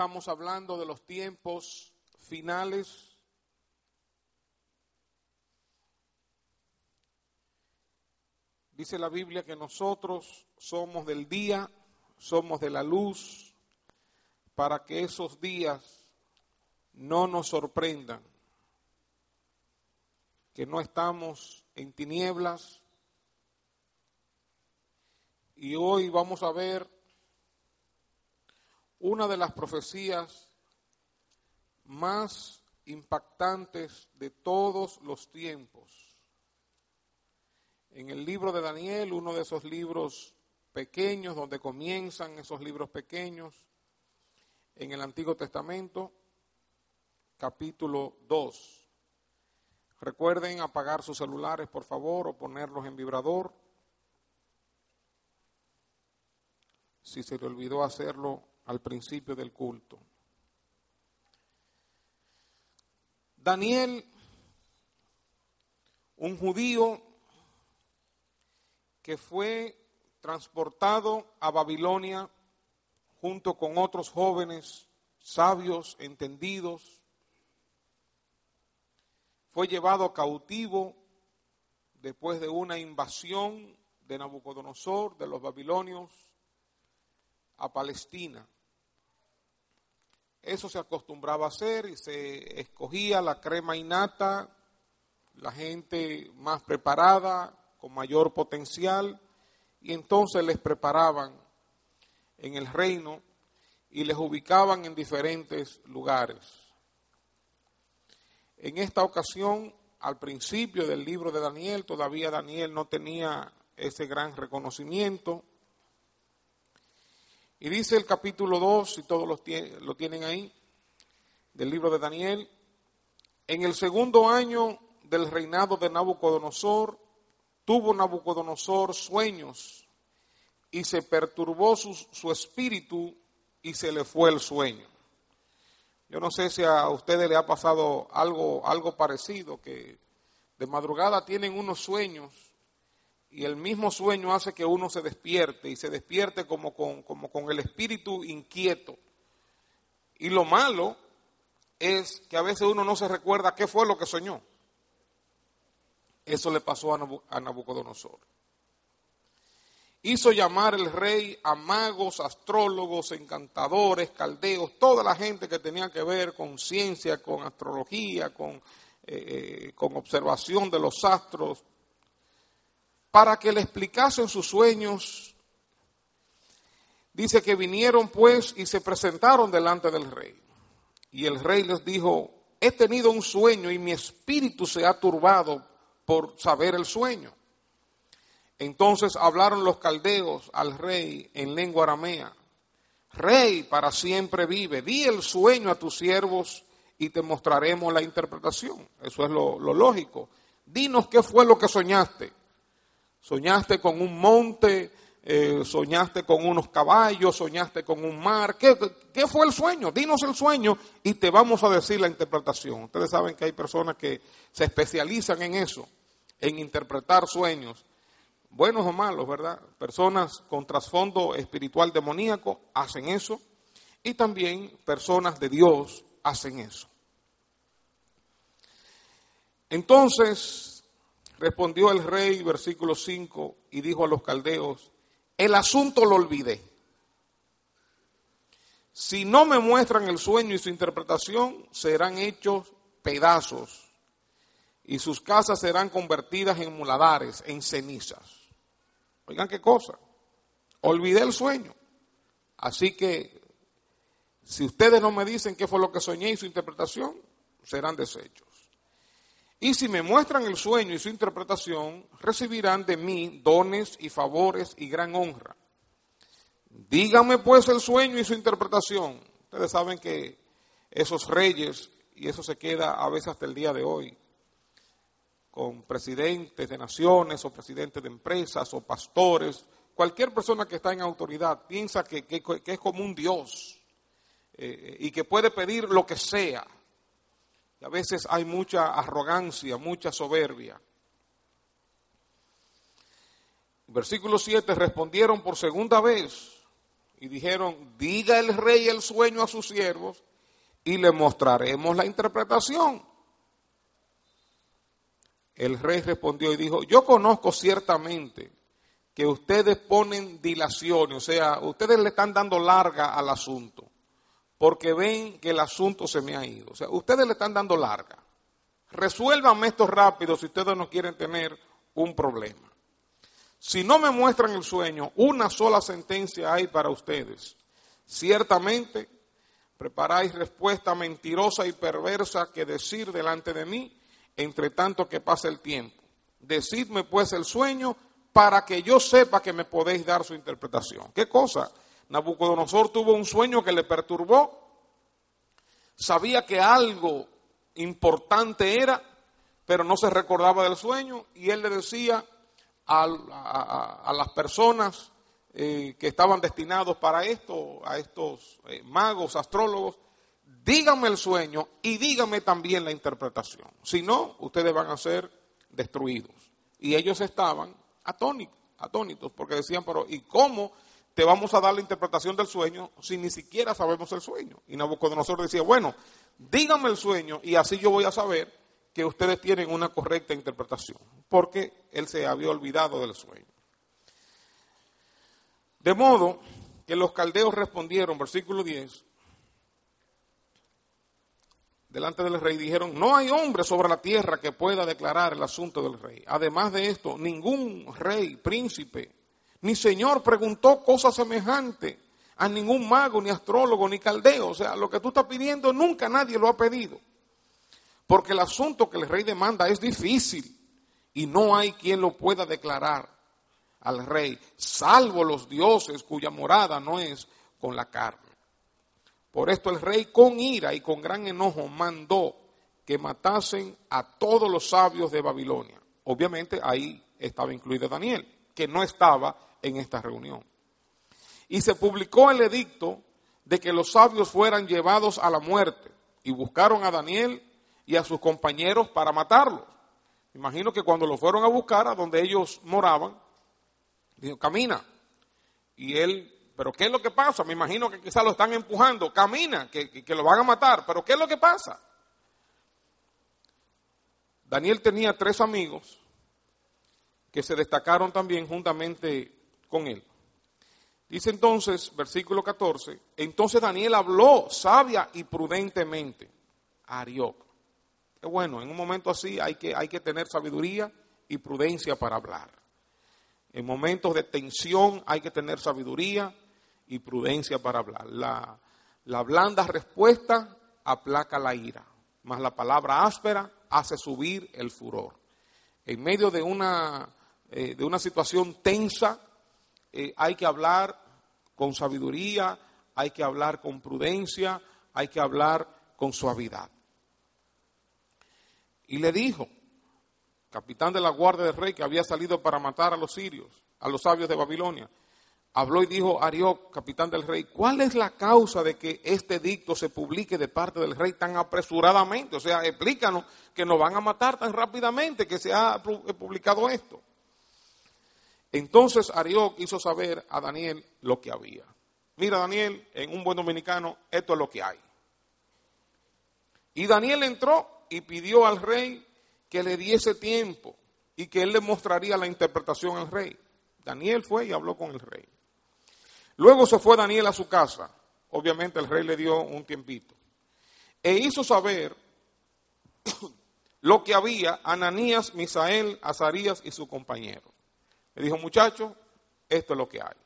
Estamos hablando de los tiempos finales. Dice la Biblia que nosotros somos del día, somos de la luz, para que esos días no nos sorprendan, que no estamos en tinieblas. Y hoy vamos a ver una de las profecías más impactantes de todos los tiempos. En el libro de Daniel, uno de esos libros pequeños, donde comienzan esos libros pequeños, en el Antiguo Testamento, capítulo 2. Recuerden apagar sus celulares, por favor, o ponerlos en vibrador. Si se le olvidó hacerlo al principio del culto. Daniel, un judío que fue transportado a Babilonia junto con otros jóvenes sabios, entendidos, fue llevado cautivo después de una invasión de Nabucodonosor, de los babilonios, a Palestina. Eso se acostumbraba a hacer y se escogía la crema innata, la gente más preparada, con mayor potencial, y entonces les preparaban en el reino y les ubicaban en diferentes lugares. En esta ocasión, al principio del libro de Daniel, todavía Daniel no tenía ese gran reconocimiento, y dice el capítulo 2, si todos lo tienen ahí, del libro de Daniel, en el segundo año del reinado de Nabucodonosor, tuvo Nabucodonosor sueños y se perturbó su, su, espíritu y se le fue el sueño. Yo no sé si a ustedes le ha pasado algo, algo parecido, que de madrugada tienen unos sueños y el mismo sueño hace que uno se despierte y se despierte como con, con el espíritu inquieto. Y lo malo es que a veces uno no se recuerda qué fue lo que soñó. Eso le pasó a Nabucodonosor. Hizo llamar el rey a magos, astrólogos, encantadores, caldeos, toda la gente que tenía que ver con ciencia, con astrología, con, eh, eh, con observación de los astros, para que le explicasen sus sueños. Dice que vinieron pues y se presentaron delante del rey. Y el rey les dijo, he tenido un sueño y mi espíritu se ha turbado por saber el sueño. Entonces hablaron los caldeos al rey en lengua aramea. Rey, para siempre vive, di el sueño a tus siervos y te mostraremos la interpretación. Eso es lo, lógico. Dinos qué fue lo que soñaste. Soñaste con un monte, eh, soñaste con unos caballos, soñaste con un mar. ¿Qué, ¿Qué, fue el sueño? Dinos el sueño y te vamos a decir la interpretación. Ustedes saben que hay personas que se especializan en eso, en interpretar sueños, buenos o malos, ¿verdad? Personas con trasfondo espiritual demoníaco hacen eso y también personas de Dios hacen eso. Entonces, Respondió el rey, versículo 5, y dijo a los caldeos, el asunto lo olvidé. Si no me muestran el sueño y su interpretación, serán hechos pedazos y sus casas serán convertidas en muladares, en cenizas. Oigan qué cosa. Olvidé el sueño. Así que si ustedes no me dicen qué fue lo que soñé y su interpretación, serán deshechos. Y si me muestran el sueño y su interpretación, recibirán de mí dones y favores y gran honra. Dígame pues el sueño y su interpretación. Ustedes saben que esos reyes, y eso se queda a veces hasta el día de hoy, con presidentes de naciones o presidentes de empresas o pastores, cualquier persona que está en autoridad piensa que, es como un Dios eh, y que puede pedir lo que sea. Y a veces hay mucha arrogancia, mucha soberbia. Versículo 7, respondieron por segunda vez y dijeron, diga el rey el sueño a sus siervos y le mostraremos la interpretación. El rey respondió y dijo, yo conozco ciertamente que ustedes ponen dilación, o sea, ustedes le están dando larga al asunto, porque ven que el asunto se me ha ido. O sea, ustedes le están dando larga. Resuélvanme esto rápido si ustedes no quieren tener un problema. Si no me muestran el sueño, una sola sentencia hay para ustedes. Ciertamente, preparáis respuesta mentirosa y perversa que decir delante de mí, entre tanto que pase el tiempo. Decidme pues el sueño para que yo sepa que me podéis dar su interpretación. ¿Qué cosa? Nabucodonosor tuvo un sueño que le perturbó, sabía que algo importante era, pero no se recordaba del sueño y él le decía, a, las personas eh, que estaban destinados para esto, a estos eh, magos, astrólogos, díganme el sueño y díganme también la interpretación. Si no, ustedes van a ser destruidos. Y ellos estaban atónitos, atónitos porque decían, pero ¿y cómo te vamos a dar la interpretación del sueño si ni siquiera sabemos el sueño? Y Nabucodonosor decía, bueno, díganme el sueño y así yo voy a saber que ustedes tienen una correcta interpretación, porque él se había olvidado del sueño. De modo que los caldeos respondieron, versículo 10, delante del rey, dijeron, no hay hombre sobre la tierra que pueda declarar el asunto del rey. Además de esto, ningún rey, príncipe, ni señor preguntó cosa semejante a ningún mago, ni astrólogo, ni caldeo. O sea, lo que tú estás pidiendo nunca nadie lo ha pedido. Porque el asunto que el rey demanda es difícil y no hay quien lo pueda declarar al rey, salvo los dioses cuya morada no es con la carne. Por esto el rey con ira y con gran enojo mandó que matasen a todos los sabios de Babilonia. Obviamente ahí estaba incluido Daniel, que no estaba en esta reunión. Y se publicó el edicto de que los sabios fueran llevados a la muerte y buscaron a Daniel y a sus compañeros para matarlos. Imagino que cuando lo fueron a buscar a donde ellos moraban, dijo, camina. Y él, pero ¿qué es lo que pasa? Me imagino que quizás lo están empujando, camina, que, que, lo van a matar, pero ¿qué es lo que pasa? Daniel tenía tres amigos que se destacaron también juntamente con él. Dice entonces, versículo 14, entonces Daniel habló sabia y prudentemente a Arioc bueno, en un momento así hay que, hay que tener sabiduría y prudencia para hablar. En momentos de tensión hay que tener sabiduría y prudencia para hablar. La, la blanda respuesta aplaca la ira, más la palabra áspera hace subir el furor. En medio de una, eh, de una situación tensa eh, hay que hablar con sabiduría, hay que hablar con prudencia, hay que hablar con suavidad. Y le dijo, capitán de la guardia del rey que había salido para matar a los sirios, a los sabios de Babilonia, habló y dijo Arioc, capitán del rey, ¿cuál es la causa de que este dicto se publique de parte del rey tan apresuradamente? O sea, explícanos que nos van a matar tan rápidamente que se ha publicado esto. Entonces Arioc hizo saber a Daniel lo que había. Mira, Daniel, en un buen dominicano, esto es lo que hay. Y Daniel entró y pidió al rey que le diese tiempo y que él le mostraría la interpretación al rey. Daniel fue y habló con el rey. Luego se fue Daniel a su casa. Obviamente el rey le dio un tiempito. E hizo saber lo que había Ananías, Misael, Azarías y su compañero. Le dijo, muchachos, esto es lo que hay.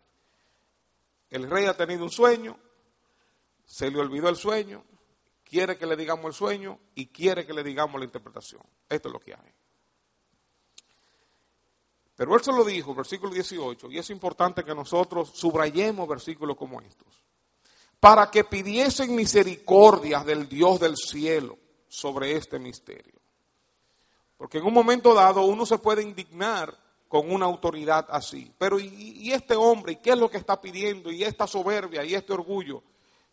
El rey ha tenido un sueño, se le olvidó el sueño, quiere que le digamos el sueño y quiere que le digamos la interpretación. Esto es lo que hay. Pero él se lo dijo, versículo 18, y es importante que nosotros subrayemos versículos como estos, para que pidiesen misericordia del Dios del cielo sobre este misterio. Porque en un momento dado uno se puede indignar con una autoridad así. Pero ¿y, este hombre? ¿Y qué es lo que está pidiendo? ¿Y esta soberbia? ¿Y este orgullo?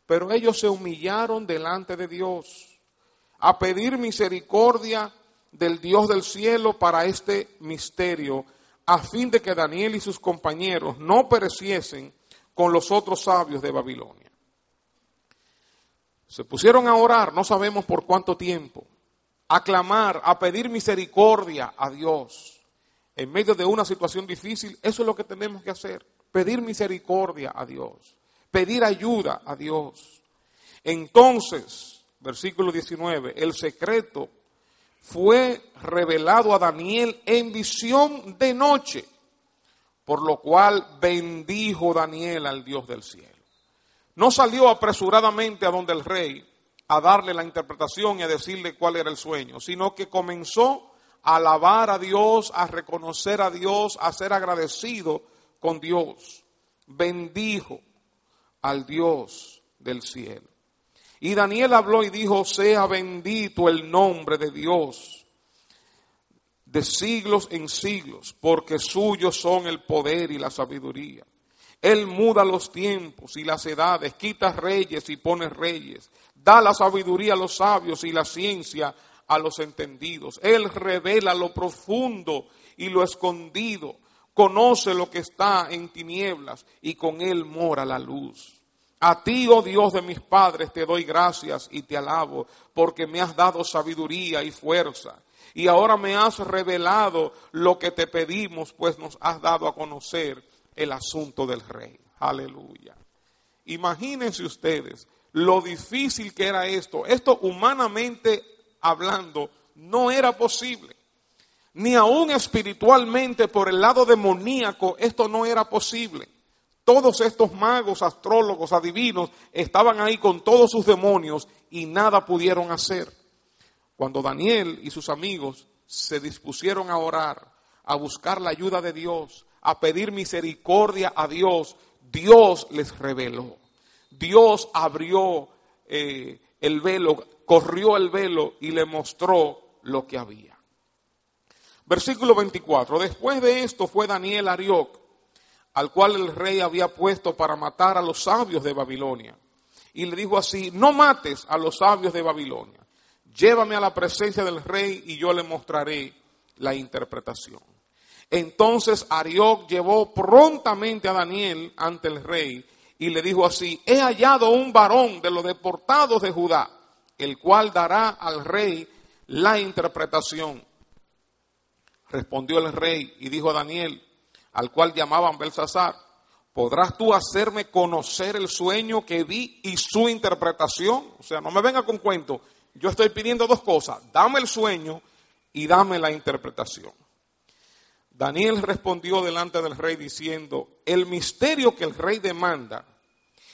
Pero ellos se humillaron delante de Dios a pedir misericordia del Dios del cielo para este misterio, a fin de que Daniel y sus compañeros no pereciesen con los otros sabios de Babilonia. Se pusieron a orar, no sabemos por cuánto tiempo, a clamar, a pedir misericordia a Dios. En medio de una situación difícil, eso es lo que tenemos que hacer, pedir misericordia a Dios, pedir ayuda a Dios. Entonces, versículo 19, el secreto fue revelado a Daniel en visión de noche, por lo cual bendijo Daniel al Dios del cielo. No salió apresuradamente a donde el rey a darle la interpretación y a decirle cuál era el sueño, sino que comenzó alabar a Dios, a reconocer a Dios, a ser agradecido con Dios. Bendijo al Dios del cielo. Y Daniel habló y dijo, sea bendito el nombre de Dios de siglos en siglos, porque suyos son el poder y la sabiduría. Él muda los tiempos y las edades, quita reyes y pone reyes, da la sabiduría a los sabios y la ciencia a los entendidos. Él revela lo profundo y lo escondido, conoce lo que está en tinieblas y con él mora la luz. A ti, oh Dios de mis padres, te doy gracias y te alabo, porque me has dado sabiduría y fuerza. Y ahora me has revelado lo que te pedimos, pues nos has dado a conocer el asunto del rey. Aleluya. Imagínense ustedes lo difícil que era esto. Esto humanamente hablando no era posible. Ni aún espiritualmente por el lado demoníaco esto no era posible. Todos estos magos, astrólogos, adivinos estaban ahí con todos sus demonios y nada pudieron hacer. Cuando Daniel y sus amigos se dispusieron a orar, a buscar la ayuda de Dios, a pedir misericordia a Dios, Dios les reveló. Dios abrió eh, el velo, corrió el velo y le mostró lo que había. Versículo 24. Después de esto fue Daniel Arioc al cual el rey había puesto para matar a los sabios de Babilonia. Y le dijo así, no mates a los sabios de Babilonia, llévame a la presencia del rey y yo le mostraré la interpretación. Entonces Arioc llevó prontamente a Daniel ante el rey y le dijo así, he hallado un varón de los deportados de Judá, el cual dará al rey la interpretación. Respondió el rey y dijo a Daniel, al cual llamaban Belsasar, ¿podrás tú hacerme conocer el sueño que vi y su interpretación? O sea, no me venga con cuento. Yo estoy pidiendo dos cosas, dame el sueño y dame la interpretación. Daniel respondió delante del rey diciendo, el misterio que el rey demanda,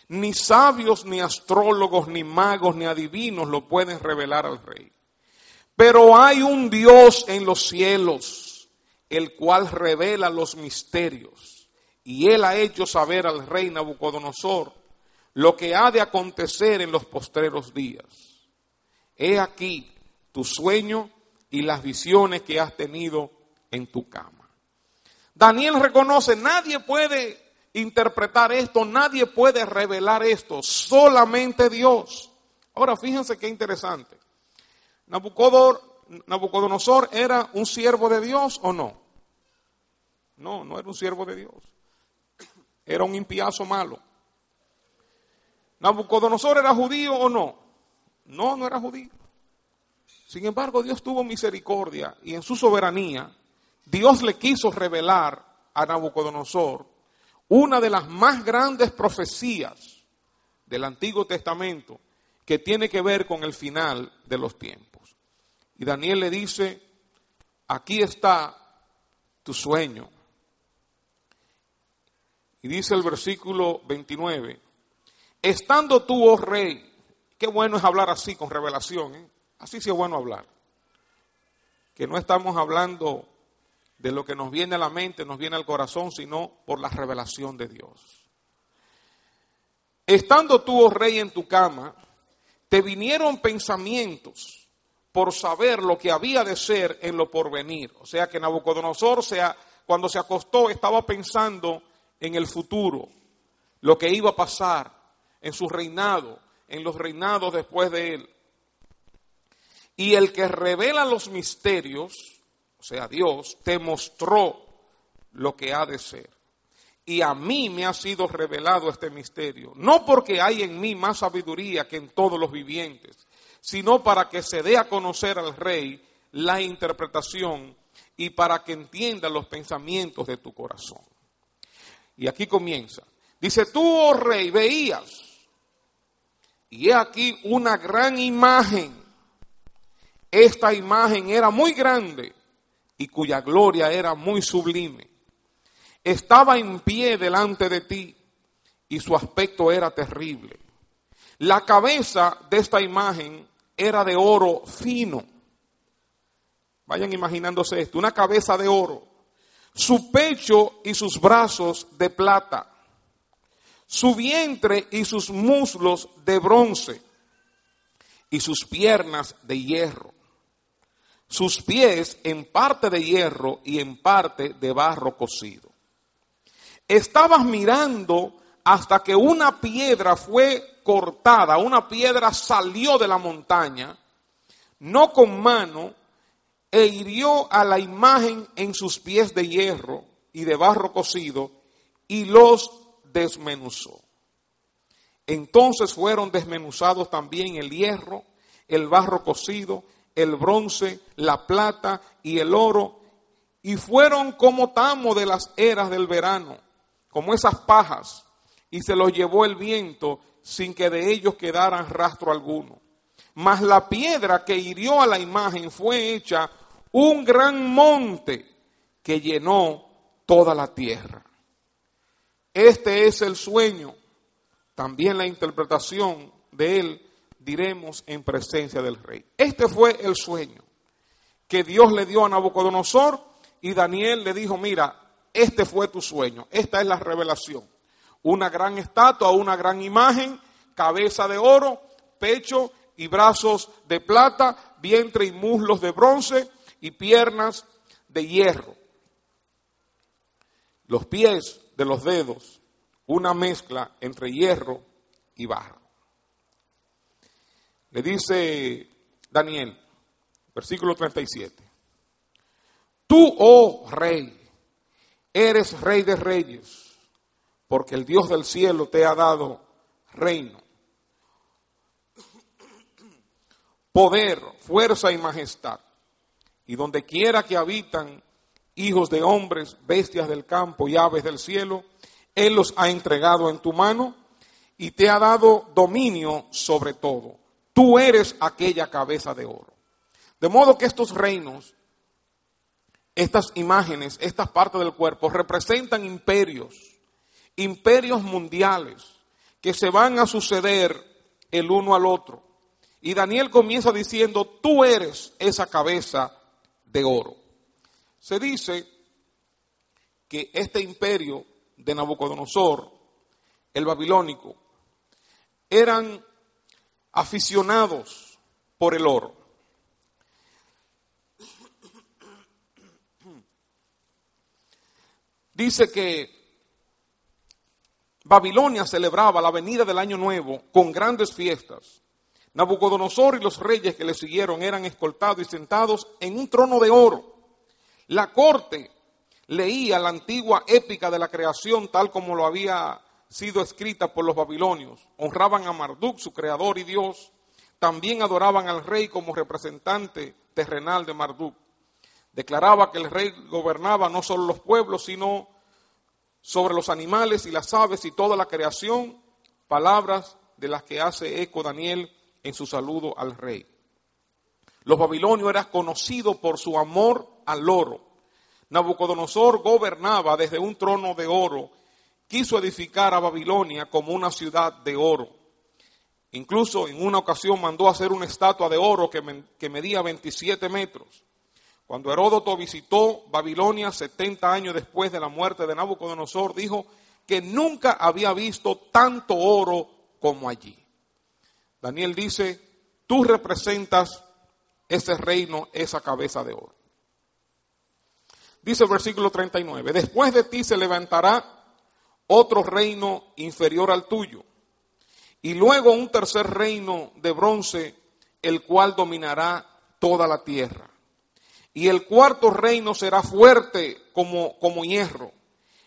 ni sabios, ni astrólogos, ni magos, ni adivinos lo pueden revelar al rey. Pero hay un Dios en los cielos el cual revela los misterios. Y él ha hecho saber al rey Nabucodonosor lo que ha de acontecer en los postreros días. He aquí tu sueño y las visiones que has tenido en tu cama. Daniel reconoce, nadie puede interpretar esto, nadie puede revelar esto, solamente Dios. Ahora fíjense qué interesante. Nabucodonosor era un siervo de Dios o no? No, no era un siervo de Dios. Era un impiazo malo. ¿Nabucodonosor era judío o no? No, no era judío. Sin embargo, Dios tuvo misericordia y en su soberanía, Dios le quiso revelar a Nabucodonosor una de las más grandes profecías del Antiguo Testamento que tiene que ver con el final de los tiempos. Y Daniel le dice, aquí está tu sueño. Y dice el versículo 29, estando tú, oh rey, qué bueno es hablar así con revelación, ¿eh? así sí es bueno hablar, que no estamos hablando de lo que nos viene a la mente, nos viene al corazón, sino por la revelación de Dios. Estando tú, oh rey, en tu cama, te vinieron pensamientos por saber lo que había de ser en lo porvenir. O sea que Nabucodonosor, sea, cuando se acostó, estaba pensando en el futuro, lo que iba a pasar en su reinado, en los reinados después de él. Y el que revela los misterios, o sea, Dios, te mostró lo que ha de ser. Y a mí me ha sido revelado este misterio, no porque hay en mí más sabiduría que en todos los vivientes, sino para que se dé a conocer al rey la interpretación y para que entienda los pensamientos de tu corazón. Y aquí comienza. Dice, tú, oh rey, veías, y he aquí una gran imagen esta imagen era muy grande y cuya gloria era muy sublime. Estaba en pie delante de ti y su aspecto era terrible. La cabeza de esta imagen era de oro fino. Vayan imaginándose esto, una cabeza de oro. Su pecho y sus brazos de plata. Su vientre y sus muslos de bronce. Y sus piernas de hierro sus pies en parte de hierro y en parte de barro cocido. Estabas mirando hasta que una piedra fue cortada, una piedra salió de la montaña, no con mano, e hirió a la imagen en sus pies de hierro y de barro cocido, y los desmenuzó. Entonces fueron desmenuzados también el hierro, el barro cocido, el bronce, la plata y el oro, y fueron como tamo de las eras del verano, como esas pajas, y se los llevó el viento sin que de ellos quedaran rastro alguno. Mas la piedra que hirió a la imagen fue hecha un gran monte que llenó toda la tierra. Este es el sueño, también la interpretación de él diremos en presencia del rey. Este fue el sueño que Dios le dio a Nabucodonosor y Daniel le dijo, mira, este fue tu sueño, esta es la revelación. Una gran estatua, una gran imagen, cabeza de oro, pecho y brazos de plata, vientre y muslos de bronce y piernas de hierro. Los pies de los dedos, una mezcla entre hierro y barro. Le dice Daniel, versículo 37. Tú, oh rey, eres rey de reyes, porque el Dios del cielo te ha dado reino, poder, fuerza y majestad. Y donde quiera que habitan hijos de hombres, bestias del campo y aves del cielo, Él los ha entregado en tu mano y te ha dado dominio sobre todo Tú eres aquella cabeza de oro. De modo que estos reinos, estas imágenes, estas partes del cuerpo representan imperios, imperios mundiales que se van a suceder el uno al otro. Y Daniel comienza diciendo, tú eres esa cabeza de oro. Se dice que este imperio de Nabucodonosor, el babilónico, eran aficionados por el oro. Dice que Babilonia celebraba la venida del año nuevo con grandes fiestas. Nabucodonosor y los reyes que le siguieron eran escoltados y sentados en un trono de oro. La corte leía la antigua épica de la creación tal como lo había sido escrita por los babilonios. Honraban a Marduk, su creador y Dios. También adoraban al rey como representante terrenal de Marduk. Declaraba que el rey gobernaba no solo los pueblos, sino sobre los animales y las aves y toda la creación, palabras de las que hace eco Daniel en su saludo al rey. Los babilonios eran conocidos por su amor al oro. Nabucodonosor gobernaba desde un trono de oro quiso edificar a Babilonia como una ciudad de oro. Incluso en una ocasión mandó hacer una estatua de oro que, medía 27 metros. Cuando Heródoto visitó Babilonia 70 años después de la muerte de Nabucodonosor, dijo que nunca había visto tanto oro como allí. Daniel dice, tú representas ese reino, esa cabeza de oro. Dice el versículo 39, después de ti se levantará otro reino inferior al tuyo, y luego un tercer reino de bronce, el cual dominará toda la tierra. Y el cuarto reino será fuerte como, como hierro,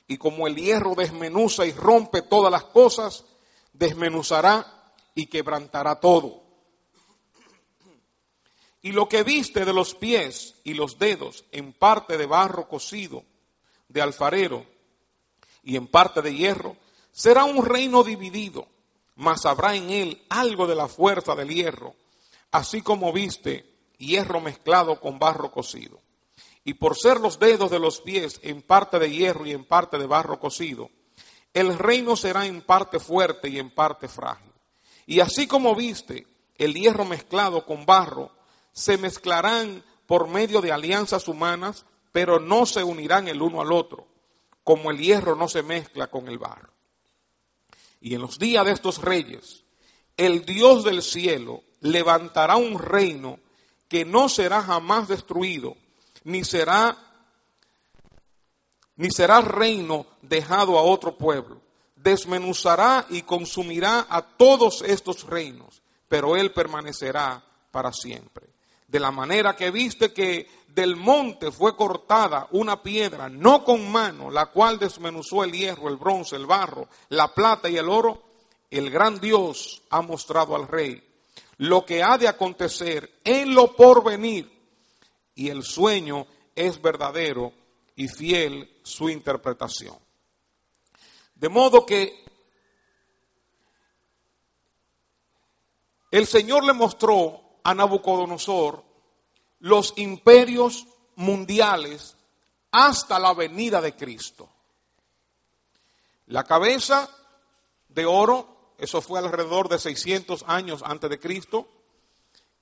y como el hierro desmenuza y rompe todas las cosas, desmenuzará y quebrantará todo. Y lo que viste de los pies y los dedos en parte de barro cocido, de alfarero, y en parte de hierro, será un reino dividido, mas habrá en él algo de la fuerza del hierro, así como viste hierro mezclado con barro cocido. Y por ser los dedos de los pies en parte de hierro y en parte de barro cocido, el reino será en parte fuerte y en parte frágil. Y así como viste el hierro mezclado con barro, se mezclarán por medio de alianzas humanas, pero no se unirán el uno al otro, como el hierro no se mezcla con el barro. Y en los días de estos reyes, el Dios del cielo levantará un reino que no será jamás destruido, ni será ni será reino dejado a otro pueblo. Desmenuzará y consumirá a todos estos reinos, pero él permanecerá para siempre. De la manera que viste que del monte fue cortada una piedra, no con mano, la cual desmenuzó el hierro, el bronce, el barro, la plata y el oro, el gran Dios ha mostrado al rey lo que ha de acontecer en lo porvenir. Y el sueño es verdadero y fiel su interpretación. De modo que el Señor le mostró a Nabucodonosor los imperios mundiales hasta la venida de Cristo. La cabeza de oro eso fue alrededor de 600 años antes de Cristo,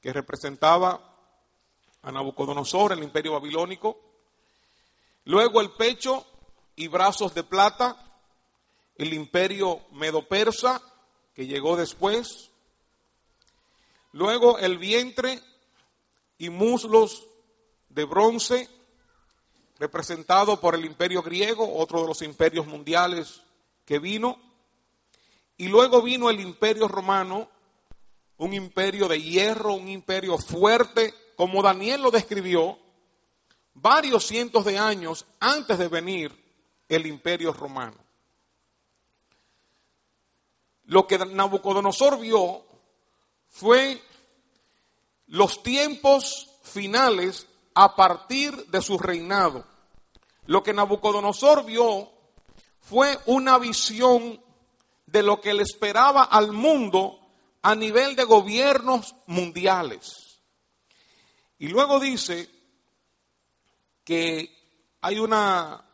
que representaba a Nabucodonosor, el imperio babilónico. Luego el pecho y brazos de plata, el imperio medo-persa, que llegó después. Luego el vientre y muslos de bronce, representado por el imperio griego, otro de los imperios mundiales que vino. Y luego vino el imperio romano, un imperio de hierro, un imperio fuerte, como Daniel lo describió, varios cientos de años antes de venir el imperio romano. Lo que Nabucodonosor vio fue los tiempos finales a partir de su reinado. Lo que Nabucodonosor vio fue una visión de lo que le esperaba al mundo a nivel de gobiernos mundiales. Y luego dice que hay una,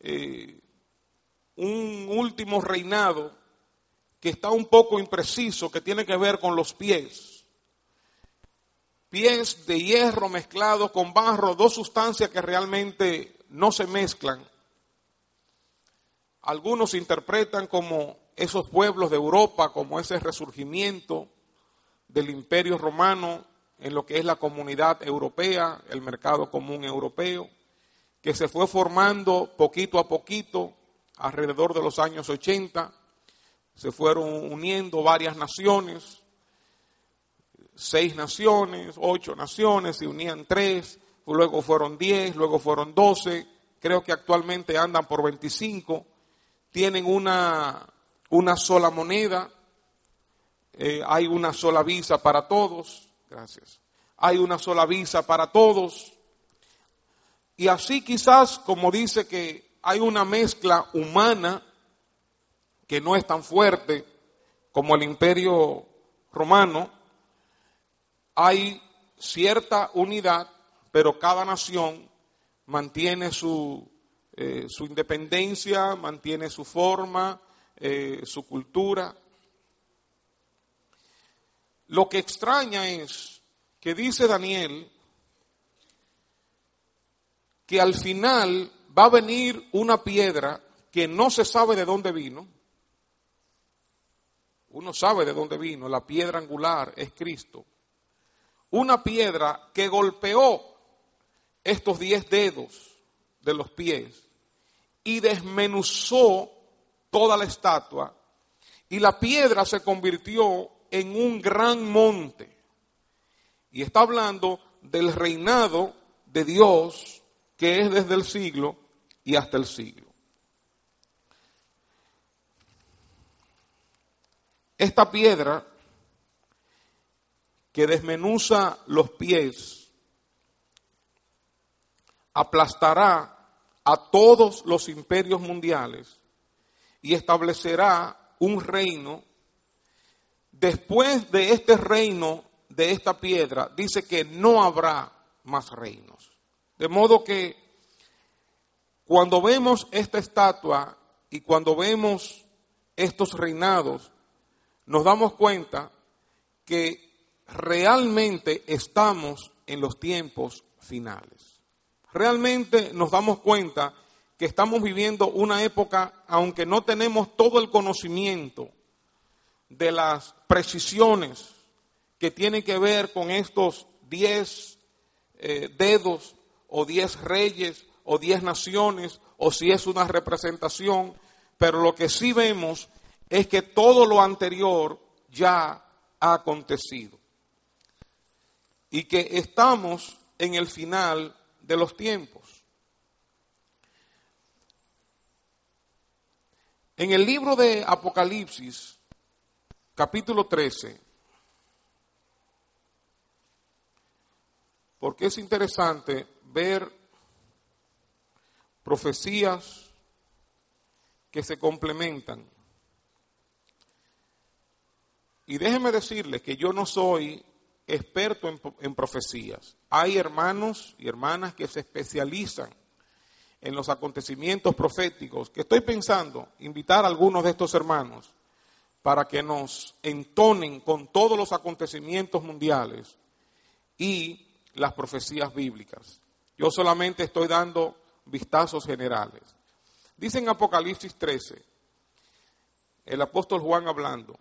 eh, un último reinado que está un poco impreciso, que tiene que ver con los pies. Pies de hierro mezclado con barro, dos sustancias que realmente no se mezclan. Algunos interpretan como esos pueblos de Europa como ese resurgimiento del imperio romano en lo que es la comunidad europea, el mercado común europeo, que se fue formando poquito a poquito alrededor de los años 80, se fueron uniendo varias naciones, seis naciones, ocho naciones, se unían tres, luego fueron diez, luego fueron doce, creo que actualmente andan por veinticinco, tienen una una sola moneda, eh, hay una sola visa para todos, gracias, hay una sola visa para todos, y así quizás como dice que hay una mezcla humana que no es tan fuerte como el imperio romano, hay cierta unidad, pero cada nación mantiene su, eh, su independencia, mantiene su forma, eh, su cultura. Lo que extraña es que dice Daniel que al final va a venir una piedra que no se sabe de dónde vino. Uno sabe de dónde vino, la piedra angular es Cristo. Una piedra que golpeó estos diez dedos de los pies y desmenuzó toda la estatua y la piedra se convirtió en un gran monte. Y está hablando del reinado de Dios que es desde el siglo y hasta el siglo. Esta piedra que desmenuza los pies aplastará a todos los imperios mundiales y establecerá un reino. Después de este reino, de esta piedra, dice que no habrá más reinos. De modo que cuando vemos esta estatua y cuando vemos estos reinados, nos damos cuenta que realmente estamos en los tiempos finales. Realmente nos damos cuenta que estamos viviendo una época, aunque no tenemos todo el conocimiento de las precisiones que tienen que ver con estos diez eh, dedos o diez reyes o diez naciones o si es una representación, pero lo que sí vemos es que todo lo anterior ya ha acontecido y que estamos en el final de los tiempos. En el libro de Apocalipsis, capítulo 13, porque es interesante ver profecías que se complementan. Y déjeme decirles que yo no soy experto en, profecías. Hay hermanos y hermanas que se especializan en los acontecimientos proféticos, que estoy pensando invitar a algunos de estos hermanos para que nos entonen con todos los acontecimientos mundiales y las profecías bíblicas. Yo solamente estoy dando vistazos generales. Dice en Apocalipsis 13, el apóstol Juan hablando,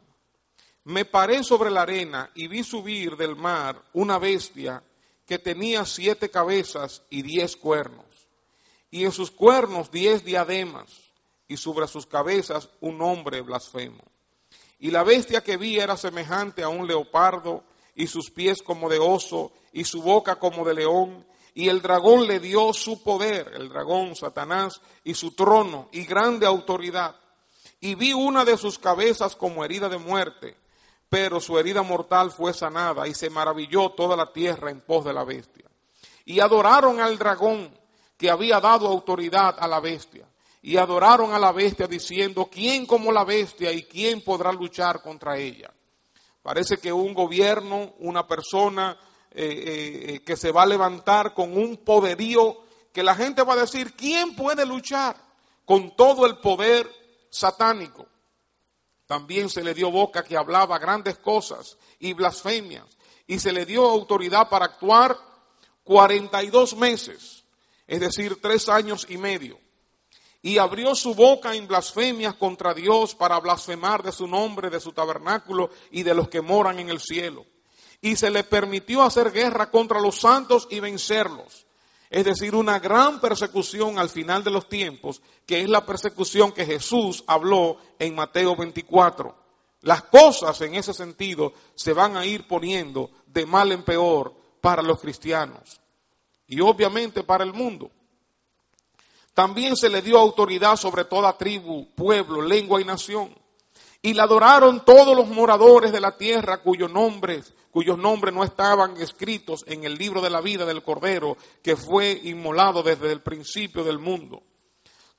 me paré sobre la arena y vi subir del mar una bestia que tenía siete cabezas y diez cuernos, y en sus cuernos diez diademas, y sobre sus cabezas un hombre blasfemo. Y la bestia que vi era semejante a un leopardo, y sus pies como de oso, y su boca como de león, y el dragón le dio su poder, el dragón Satanás, y su trono, y grande autoridad. Y vi una de sus cabezas como herida de muerte, pero su herida mortal fue sanada y se maravilló toda la tierra en pos de la bestia. Y adoraron al dragón que había dado autoridad a la bestia. Y adoraron a la bestia diciendo, ¿quién como la bestia y quién podrá luchar contra ella? Parece que un gobierno, una persona eh, eh, eh, que se va a levantar con un poderío que la gente va a decir, ¿quién puede luchar con todo el poder satánico? También se le dio boca que hablaba grandes cosas y blasfemias. Y se le dio autoridad para actuar 42 meses, es decir, tres años y medio. Y abrió su boca en blasfemias contra Dios para blasfemar de su nombre, de su tabernáculo y de los que moran en el cielo. Y se le permitió hacer guerra contra los santos y vencerlos es decir, una gran persecución al final de los tiempos, que es la persecución que Jesús habló en Mateo 24. Las cosas en ese sentido se van a ir poniendo de mal en peor para los cristianos y obviamente para el mundo. También se le dio autoridad sobre toda tribu, pueblo, lengua y nación. Y la adoraron todos los moradores de la tierra cuyos nombres cuyos nombres no estaban escritos en el libro de la vida del Cordero que fue inmolado desde el principio del mundo.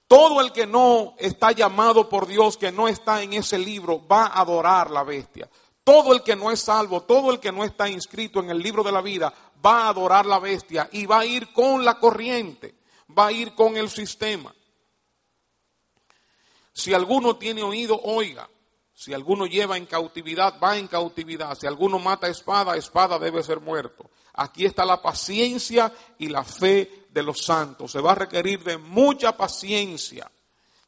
Todo el que no está llamado por Dios, que no está en ese libro, va a adorar la bestia. Todo el que no es salvo, todo el que no está inscrito en el libro de la vida, va a adorar la bestia y va a ir con la corriente, va a ir con el sistema. Si alguno tiene oído, oiga. Si alguno lleva en cautividad, va en cautividad. Si alguno mata espada, espada debe ser muerto. Aquí está la paciencia y la fe de los santos. Se va a requerir de mucha paciencia,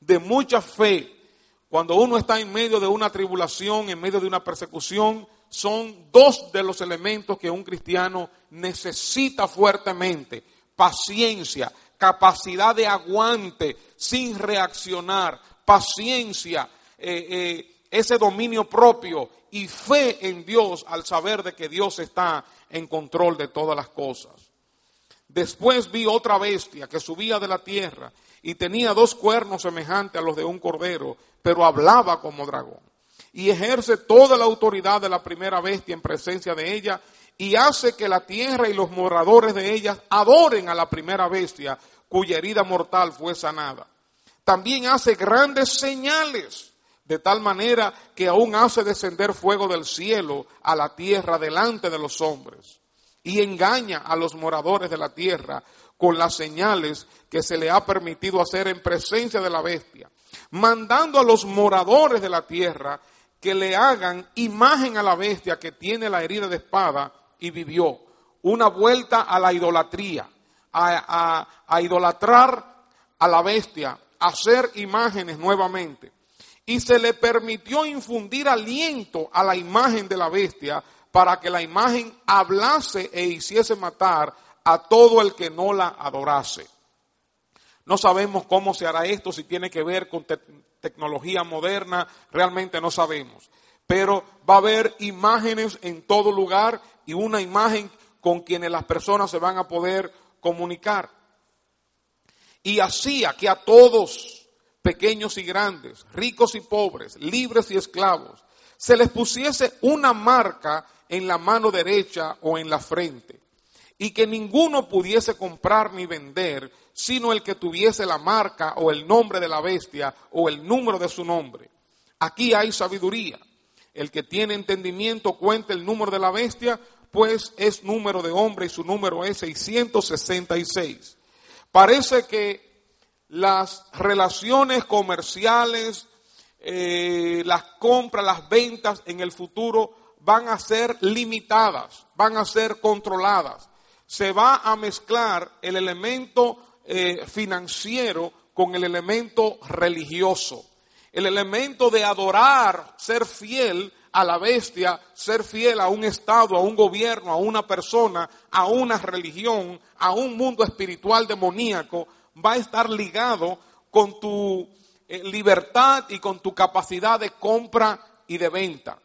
de mucha fe. Cuando uno está en medio de una tribulación, en medio de una persecución, son dos de los elementos que un cristiano necesita fuertemente. Paciencia, capacidad de aguante sin reaccionar, paciencia, eh, eh, ese dominio propio y fe en Dios al saber de que Dios está en control de todas las cosas. Después vi otra bestia que subía de la tierra y tenía dos cuernos semejantes a los de un cordero, pero hablaba como dragón. Y ejerce toda la autoridad de la primera bestia en presencia de ella y hace que la tierra y los moradores de ella adoren a la primera bestia cuya herida mortal fue sanada. También hace grandes señales, de tal manera que aún hace descender fuego del cielo a la tierra delante de los hombres y engaña a los moradores de la tierra con las señales que se le ha permitido hacer en presencia de la bestia, mandando a los moradores de la tierra que le hagan imagen a la bestia que tiene la herida de espada y vivió. Una vuelta a la idolatría, a, idolatrar a la bestia, a hacer imágenes nuevamente. Y se le permitió infundir aliento a la imagen de la bestia para que la imagen hablase e hiciese matar a todo el que no la adorase. No sabemos cómo se hará esto, si tiene que ver con tecnología moderna, realmente no sabemos. Pero va a haber imágenes en todo lugar y una imagen con quienes las personas se van a poder comunicar. Y hacía que a todos, pequeños y grandes, ricos y pobres, libres y esclavos, se les pusiese una marca en la mano derecha o en la frente, y que ninguno pudiese comprar ni vender, sino el que tuviese la marca o el nombre de la bestia o el número de su nombre. Aquí hay sabiduría. El que tiene entendimiento cuenta el número de la bestia, pues es número de hombre y su número es 666. Parece que las relaciones comerciales, eh, las compras, las ventas en el futuro van a ser limitadas, van a ser controladas. Se va a mezclar el elemento eh, financiero con el elemento religioso. El elemento de adorar, ser fiel a la bestia, ser fiel a un Estado, a un gobierno, a una persona, a una religión, a un mundo espiritual demoníaco, va a estar ligado con tu eh, libertad y con tu capacidad de compra y de venta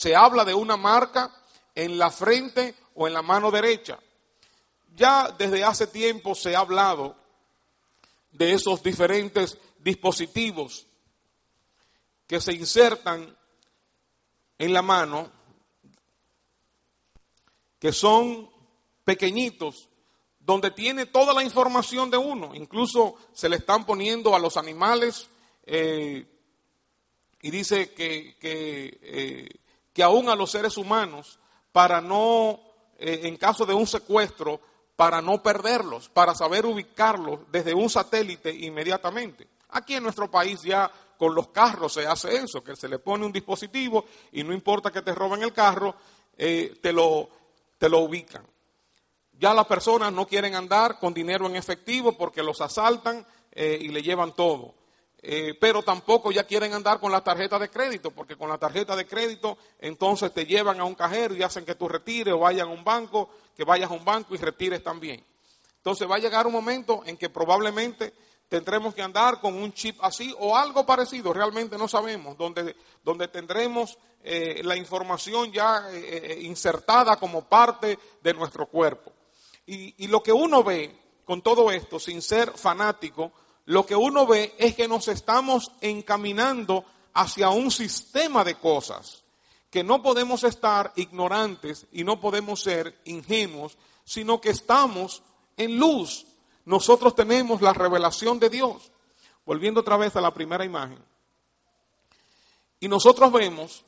se habla de una marca en la frente o en la mano derecha. Ya desde hace tiempo se ha hablado de esos diferentes dispositivos que se insertan en la mano, que son pequeñitos, donde tiene toda la información de uno. Incluso se le están poniendo a los animales eh, y dice que, eh, que aún a los seres humanos para no, eh, en caso de un secuestro, para no perderlos, para saber ubicarlos desde un satélite inmediatamente. Aquí en nuestro país ya con los carros se hace eso, que se le pone un dispositivo y no importa que te roben el carro, te, lo, te lo ubican. Ya las personas no quieren andar con dinero en efectivo porque los asaltan eh, y le llevan todo. Eh, pero tampoco ya quieren andar con la tarjeta de crédito, porque con la tarjeta de crédito entonces te llevan a un cajero y hacen que tú retires o vayan a un banco, que vayas a un banco y retires también. Entonces va a llegar un momento en que probablemente tendremos que andar con un chip así o algo parecido, realmente no sabemos, donde, donde tendremos eh, la información ya eh, insertada como parte de nuestro cuerpo. Y lo que uno ve con todo esto, sin ser fanático, lo que uno ve es que nos estamos encaminando hacia un sistema de cosas, que no podemos estar ignorantes y no podemos ser ingenuos, sino que estamos en luz. Nosotros tenemos la revelación de Dios. Volviendo otra vez a la primera imagen. Y nosotros vemos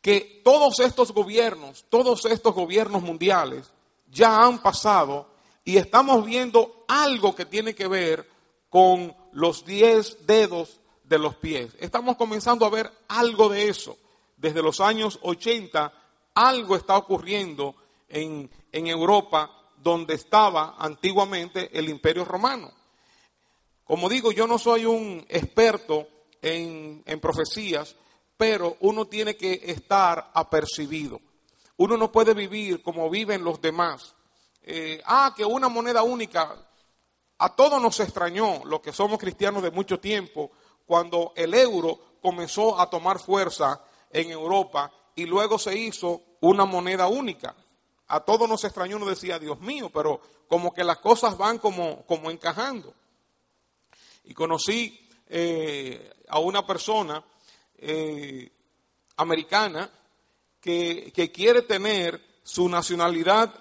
que todos estos gobiernos, todos estos gobiernos mundiales ya han pasado y estamos viendo algo que tiene que ver con los diez dedos de los pies. Estamos comenzando a ver algo de eso. Desde los años 80 algo está ocurriendo en, en Europa donde estaba antiguamente el imperio romano. Como digo, yo no soy un experto en, en profecías, pero uno tiene que estar apercibido. Uno no puede vivir como viven los demás. Eh, ah, que una moneda única. A todos nos extrañó, los que somos cristianos de mucho tiempo, cuando el euro comenzó a tomar fuerza en Europa y luego se hizo una moneda única. A todos nos extrañó, uno decía, Dios mío, pero como que las cosas van como, como encajando. Y conocí eh, a una persona eh, americana que, quiere tener su nacionalidad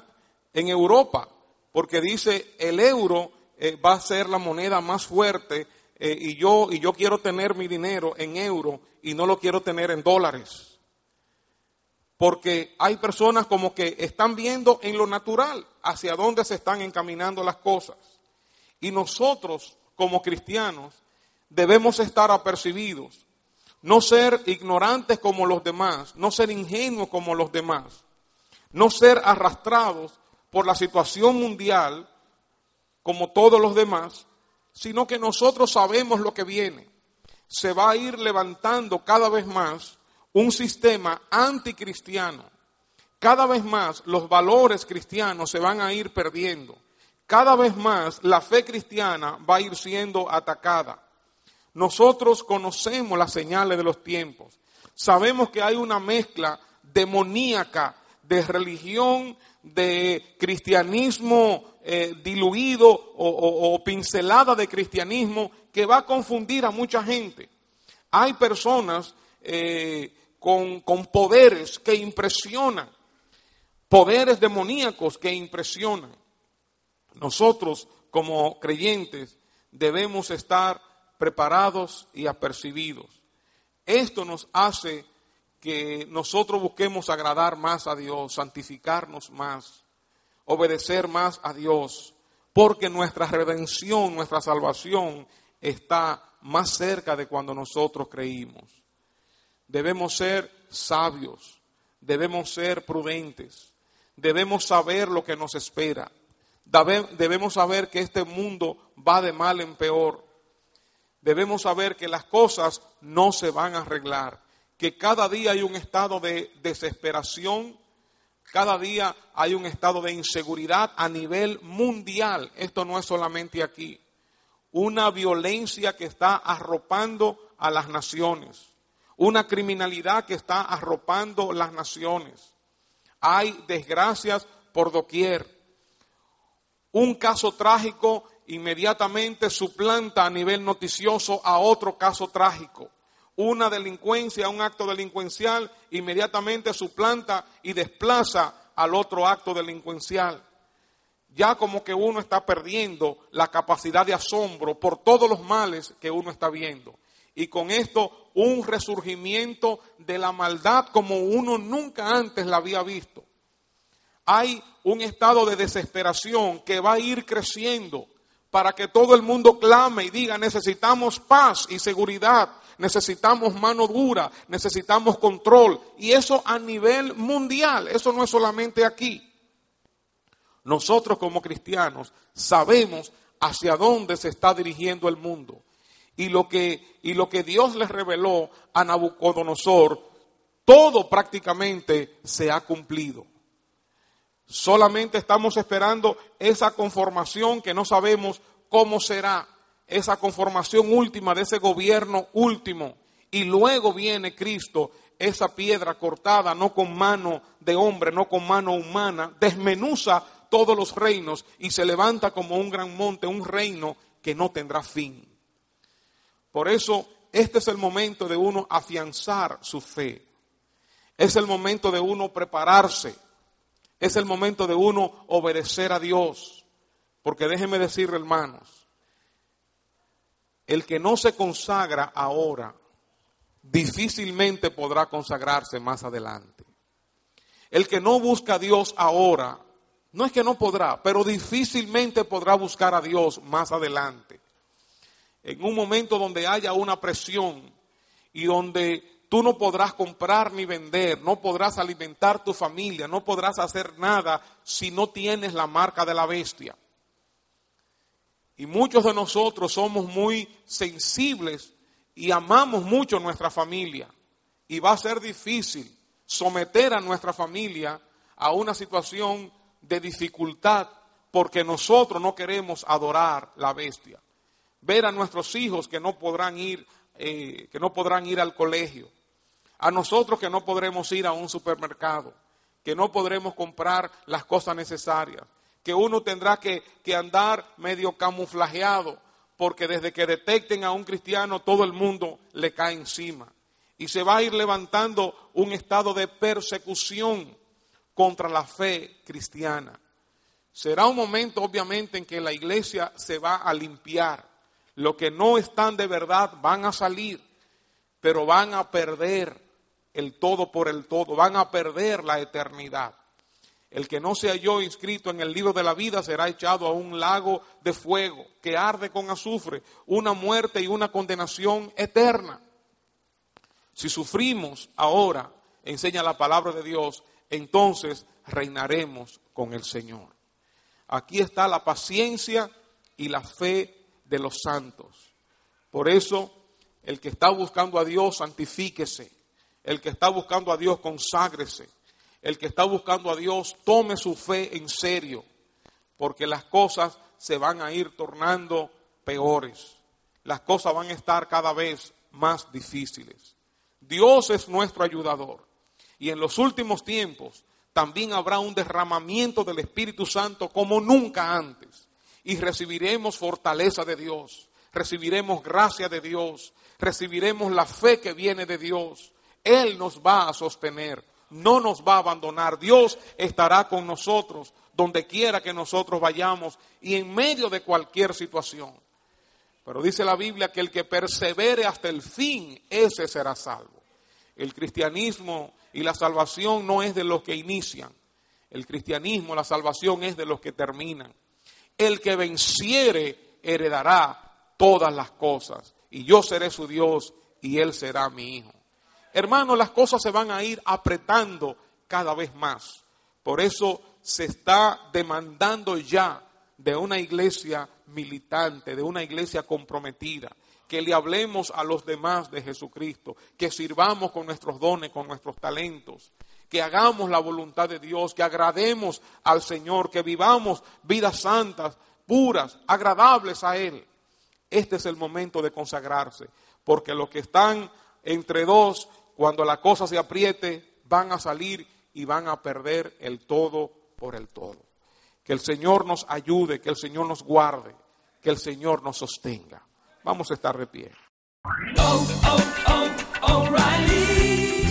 en Europa, porque dice el euro eh, va a ser la moneda más fuerte y, yo, y yo quiero tener mi dinero en euro y no lo quiero tener en dólares porque hay personas como que están viendo en lo natural hacia dónde se están encaminando las cosas. Y nosotros, como cristianos, debemos estar apercibidos, no ser ignorantes como los demás, no ser ingenuos como los demás, no ser arrastrados por la situación mundial como todos los demás, sino que nosotros sabemos lo que viene. Se va a ir levantando cada vez más un sistema anticristiano. Cada vez más los valores cristianos se van a ir perdiendo. Cada vez más la fe cristiana va a ir siendo atacada. Nosotros conocemos las señales de los tiempos. Sabemos que hay una mezcla demoníaca de religión, de cristianismo eh, diluido o pincelada de cristianismo que va a confundir a mucha gente. Hay personas eh, con, con poderes que impresionan, poderes demoníacos que impresionan. Nosotros como creyentes debemos estar preparados y apercibidos. Esto nos hace que nosotros busquemos agradar más a Dios, santificarnos más, obedecer más a Dios, porque nuestra redención, nuestra salvación está más cerca de cuando nosotros creímos. Debemos ser sabios, debemos ser prudentes, debemos saber lo que nos espera, debemos saber que este mundo va de mal en peor, debemos saber que las cosas no se van a arreglar, que cada día hay un estado de desesperación, cada día hay un estado de inseguridad a nivel mundial, esto no es solamente aquí, una violencia que está arropando a las naciones una criminalidad que está arropando las naciones. Hay desgracias por doquier. Un caso trágico inmediatamente suplanta a nivel noticioso a otro caso trágico. Una delincuencia, un acto delincuencial, inmediatamente suplanta y desplaza al otro acto delincuencial. Ya como que uno está perdiendo la capacidad de asombro por todos los males que uno está viendo. Y con esto un resurgimiento de la maldad como uno nunca antes la había visto. Hay un estado de desesperación que va a ir creciendo para que todo el mundo clame y diga necesitamos paz y seguridad, necesitamos mano dura, necesitamos control. Y eso a nivel mundial, eso no es solamente aquí. Nosotros como cristianos sabemos hacia dónde se está dirigiendo el mundo y lo que, lo que Dios le reveló a Nabucodonosor, todo prácticamente se ha cumplido. Solamente estamos esperando esa conformación que no sabemos cómo será, esa conformación última de ese gobierno último. Y luego viene Cristo, esa piedra cortada, no con mano de hombre, no con mano humana, desmenuza todos los reinos y se levanta como un gran monte, un reino que no tendrá fin. Por eso, este es el momento de uno afianzar su fe. Es el momento de uno prepararse. Es el momento de uno obedecer a Dios. Porque déjenme decir, hermanos, el que no se consagra ahora, difícilmente podrá consagrarse más adelante. El que no busca a Dios ahora, no es que no podrá, pero difícilmente podrá buscar a Dios más adelante en un momento donde haya una presión y donde Tú no podrás comprar ni vender, no podrás alimentar tu familia, no podrás hacer nada si no tienes la marca de la bestia. Y muchos de nosotros somos muy sensibles y amamos mucho nuestra familia. Y va a ser difícil someter a nuestra familia a una situación de dificultad porque nosotros no queremos adorar la bestia. Ver a nuestros hijos que no podrán ir, eh, que no podrán ir al colegio. A nosotros que no podremos ir a un supermercado, que no podremos comprar las cosas necesarias que uno tendrá que, andar medio camuflajeado, porque desde que detecten a un cristiano todo el mundo le cae encima. Y se va a ir levantando un estado de persecución contra la fe cristiana. Será un momento, obviamente, en que la iglesia se va a limpiar. Lo que no están de verdad van a salir, pero van a perder el todo por el todo, van a perder la eternidad. El que no se halló inscrito en el libro de la vida será echado a un lago de fuego que arde con azufre, una muerte y una condenación eterna. Si sufrimos ahora, enseña la palabra de Dios, entonces reinaremos con el Señor. Aquí está la paciencia y la fe de los santos. Por eso, el que está buscando a Dios, santifíquese. El que está buscando a Dios, conságrese el que está buscando a Dios tome su fe en serio, porque las cosas se van a ir tornando peores. Las cosas van a estar cada vez más difíciles. Dios es nuestro ayudador. Y en los últimos tiempos también habrá un derramamiento del Espíritu Santo como nunca antes. Y recibiremos fortaleza de Dios, recibiremos gracia de Dios, recibiremos la fe que viene de Dios. Él nos va a sostener no nos va a abandonar. Dios estará con nosotros donde quiera que nosotros vayamos y en medio de cualquier situación. Pero dice la Biblia que el que persevere hasta el fin, ese será salvo. El cristianismo y la salvación no es de los que inician. El cristianismo, la salvación es de los que terminan. El que venciere heredará todas las cosas. Y yo seré su Dios y él será mi hijo. Hermano, las cosas se van a ir apretando cada vez más. Por eso se está demandando ya de una iglesia militante, de una iglesia comprometida, que le hablemos a los demás de Jesucristo, que sirvamos con nuestros dones, con nuestros talentos, que hagamos la voluntad de Dios, que agrademos al Señor, que vivamos vidas santas, puras, agradables a Él. Este es el momento de consagrarse, porque los que están entre dos cuando la cosa se apriete, van a salir y van a perder el todo por el todo. Que el Señor nos ayude, que el Señor nos guarde, que el Señor nos sostenga. Vamos a estar de pie. Oh, oh, oh,